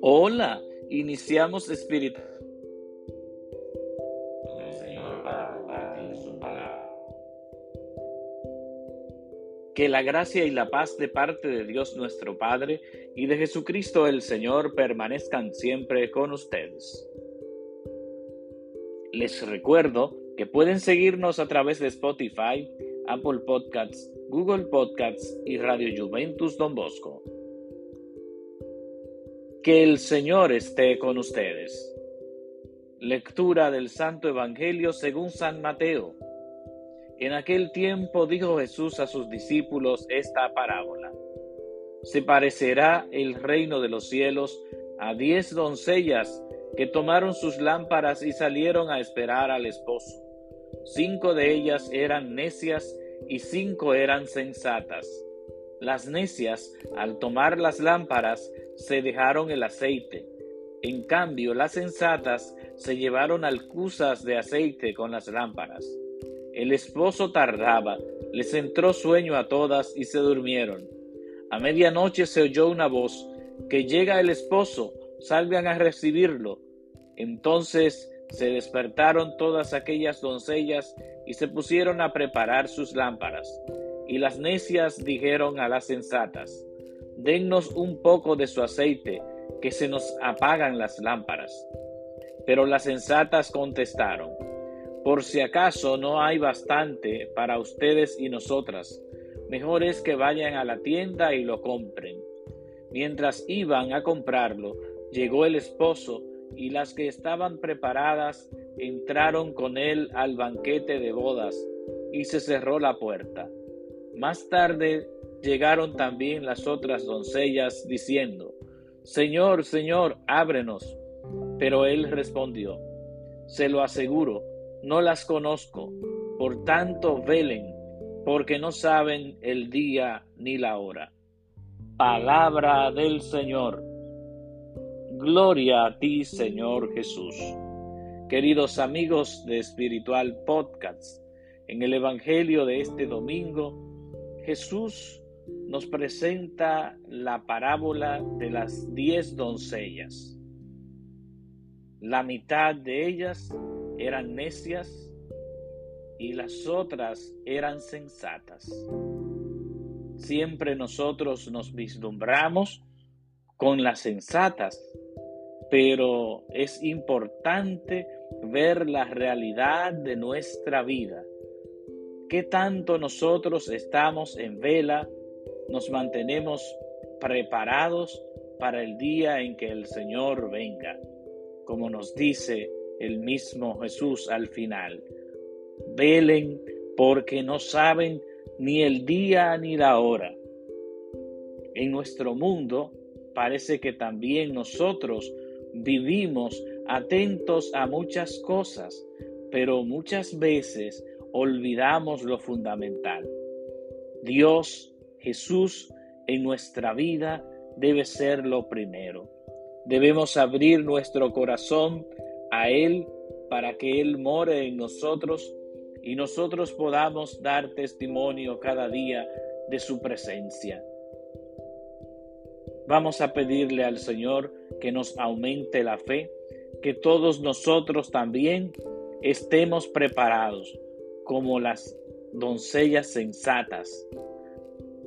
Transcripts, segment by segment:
Hola, iniciamos espíritu. Que la gracia y la paz de parte de Dios nuestro Padre y de Jesucristo el Señor permanezcan siempre con ustedes. Les recuerdo que pueden seguirnos a través de Spotify, Apple Podcasts, Google Podcasts y Radio Juventus Don Bosco. Que el Señor esté con ustedes. Lectura del Santo Evangelio según San Mateo. En aquel tiempo dijo Jesús a sus discípulos esta parábola. Se parecerá el reino de los cielos a diez doncellas que tomaron sus lámparas y salieron a esperar al esposo. Cinco de ellas eran necias y cinco eran sensatas. Las necias, al tomar las lámparas, se dejaron el aceite. En cambio, las sensatas se llevaron alcusas de aceite con las lámparas. El esposo tardaba, les entró sueño a todas y se durmieron. A medianoche se oyó una voz, que llega el esposo, salgan a recibirlo. Entonces se despertaron todas aquellas doncellas y se pusieron a preparar sus lámparas. Y las necias dijeron a las sensatas, dennos un poco de su aceite, que se nos apagan las lámparas. Pero las sensatas contestaron, por si acaso no hay bastante para ustedes y nosotras, mejor es que vayan a la tienda y lo compren. Mientras iban a comprarlo, llegó el esposo y las que estaban preparadas entraron con él al banquete de bodas y se cerró la puerta. Más tarde llegaron también las otras doncellas diciendo, Señor, Señor, ábrenos. Pero él respondió, Se lo aseguro, no las conozco, por tanto velen, porque no saben el día ni la hora. Palabra del Señor. Gloria a ti, Señor Jesús. Queridos amigos de Espiritual Podcast, en el Evangelio de este domingo, Jesús nos presenta la parábola de las diez doncellas. La mitad de ellas eran necias y las otras eran sensatas. Siempre nosotros nos vislumbramos con las sensatas, pero es importante ver la realidad de nuestra vida. ¿Qué tanto nosotros estamos en vela nos mantenemos preparados para el día en que el Señor venga, como nos dice el mismo Jesús al final. Velen porque no saben ni el día ni la hora. En nuestro mundo parece que también nosotros vivimos atentos a muchas cosas, pero muchas veces olvidamos lo fundamental. Dios Jesús en nuestra vida debe ser lo primero. Debemos abrir nuestro corazón a Él para que Él more en nosotros y nosotros podamos dar testimonio cada día de su presencia. Vamos a pedirle al Señor que nos aumente la fe, que todos nosotros también estemos preparados como las doncellas sensatas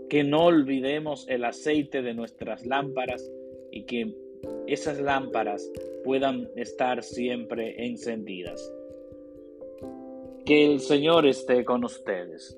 que no olvidemos el aceite de nuestras lámparas y que esas lámparas puedan estar siempre encendidas. Que el Señor esté con ustedes